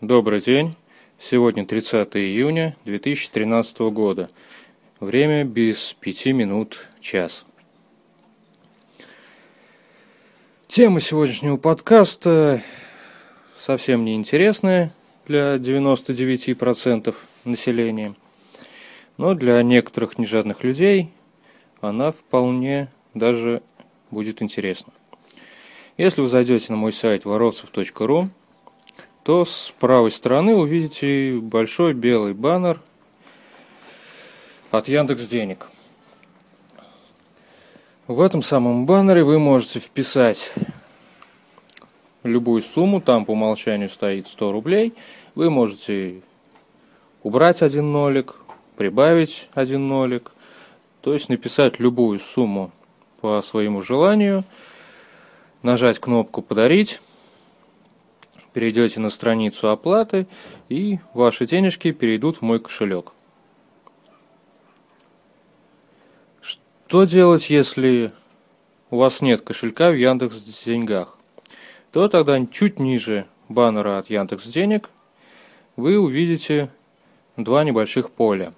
Добрый день. Сегодня 30 июня 2013 года. Время без пяти минут час. Тема сегодняшнего подкаста совсем не интересная для 99% населения, но для некоторых нежадных людей она вполне даже будет интересна. Если вы зайдете на мой сайт воровцев.ру, то с правой стороны увидите большой белый баннер от Яндекс Денег. В этом самом баннере вы можете вписать любую сумму, там по умолчанию стоит 100 рублей. Вы можете убрать один нолик, прибавить один нолик, то есть написать любую сумму по своему желанию, нажать кнопку «Подарить», перейдете на страницу оплаты и ваши денежки перейдут в мой кошелек. Что делать, если у вас нет кошелька в Яндекс Деньгах? То тогда чуть ниже баннера от Яндекс Денег вы увидите два небольших поля.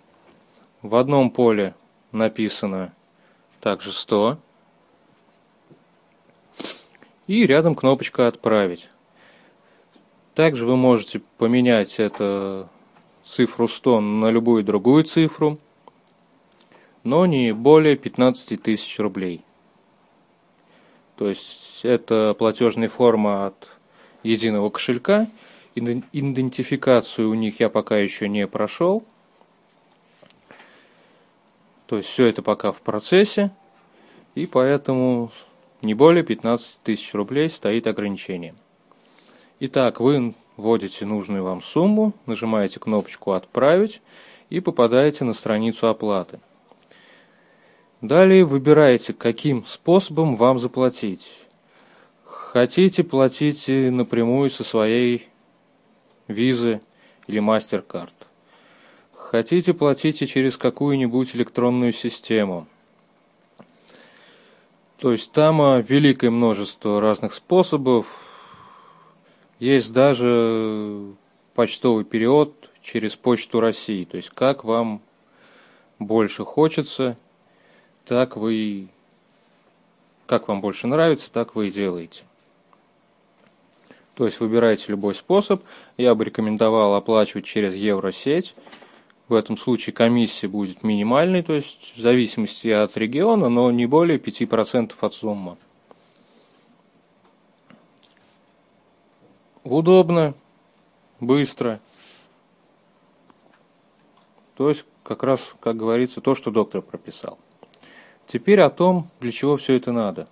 В одном поле написано также 100 и рядом кнопочка «Отправить». Также вы можете поменять эту цифру 100 на любую другую цифру, но не более 15 тысяч рублей. То есть это платежная форма от единого кошелька. Идентификацию у них я пока еще не прошел. То есть все это пока в процессе. И поэтому не более 15 тысяч рублей стоит ограничение. Итак, вы вводите нужную вам сумму, нажимаете кнопочку «Отправить» и попадаете на страницу оплаты. Далее выбираете, каким способом вам заплатить. Хотите, платите напрямую со своей визы или MasterCard. Хотите, платите через какую-нибудь электронную систему. То есть там а, великое множество разных способов, есть даже почтовый перевод через Почту России. То есть как вам больше хочется, так вы как вам больше нравится, так вы и делаете. То есть выбирайте любой способ. Я бы рекомендовал оплачивать через Евросеть. В этом случае комиссия будет минимальной, то есть в зависимости от региона, но не более 5% от суммы. Удобно, быстро. То есть, как раз, как говорится, то, что доктор прописал. Теперь о том, для чего все это надо.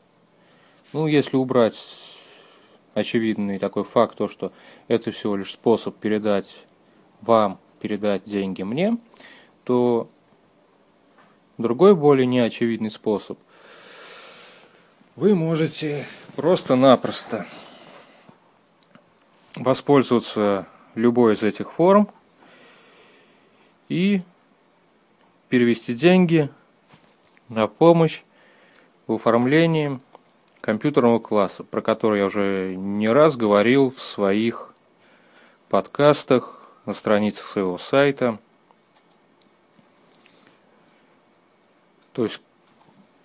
Ну, если убрать очевидный такой факт, то, что это всего лишь способ передать вам, передать деньги мне, то другой более неочевидный способ. Вы можете просто-напросто воспользоваться любой из этих форм и перевести деньги на помощь в оформлении компьютерного класса, про который я уже не раз говорил в своих подкастах, на страницах своего сайта. То есть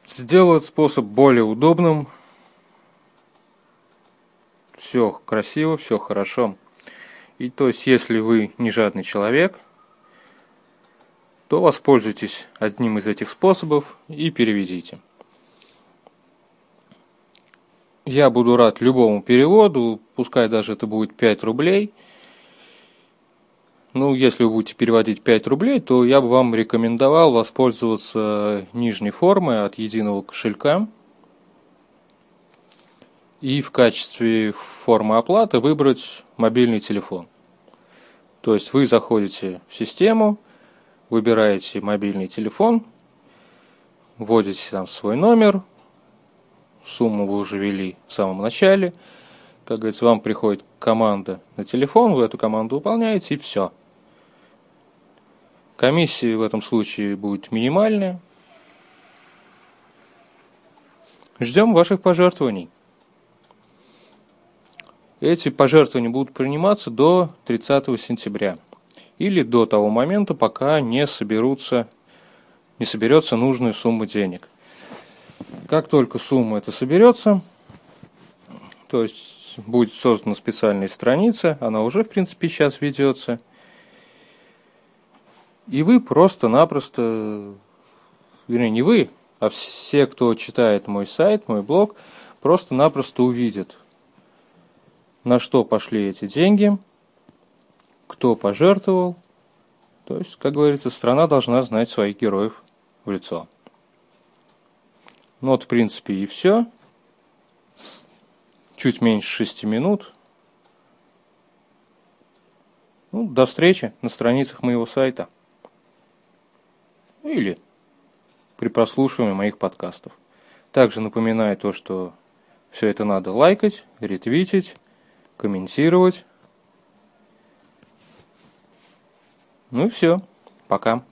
сделать способ более удобным – все красиво, все хорошо. И то есть, если вы не жадный человек, то воспользуйтесь одним из этих способов и переведите. Я буду рад любому переводу, пускай даже это будет 5 рублей. Ну, если вы будете переводить 5 рублей, то я бы вам рекомендовал воспользоваться нижней формой от единого кошелька – и в качестве формы оплаты выбрать мобильный телефон. То есть вы заходите в систему, выбираете мобильный телефон, вводите там свой номер, сумму вы уже ввели в самом начале, как говорится, вам приходит команда на телефон, вы эту команду выполняете и все. Комиссия в этом случае будет минимальная. Ждем ваших пожертвований. Эти пожертвования будут приниматься до 30 сентября или до того момента, пока не соберутся, не соберется нужная сумма денег. Как только сумма эта соберется, то есть будет создана специальная страница, она уже, в принципе, сейчас ведется, и вы просто-напросто, вернее, не вы, а все, кто читает мой сайт, мой блог, просто-напросто увидят, на что пошли эти деньги, кто пожертвовал. То есть, как говорится, страна должна знать своих героев в лицо. Ну вот, в принципе, и все. Чуть меньше шести минут. Ну, до встречи на страницах моего сайта. Или при прослушивании моих подкастов. Также напоминаю то, что все это надо лайкать, ретвитить, комментировать. Ну и все. Пока.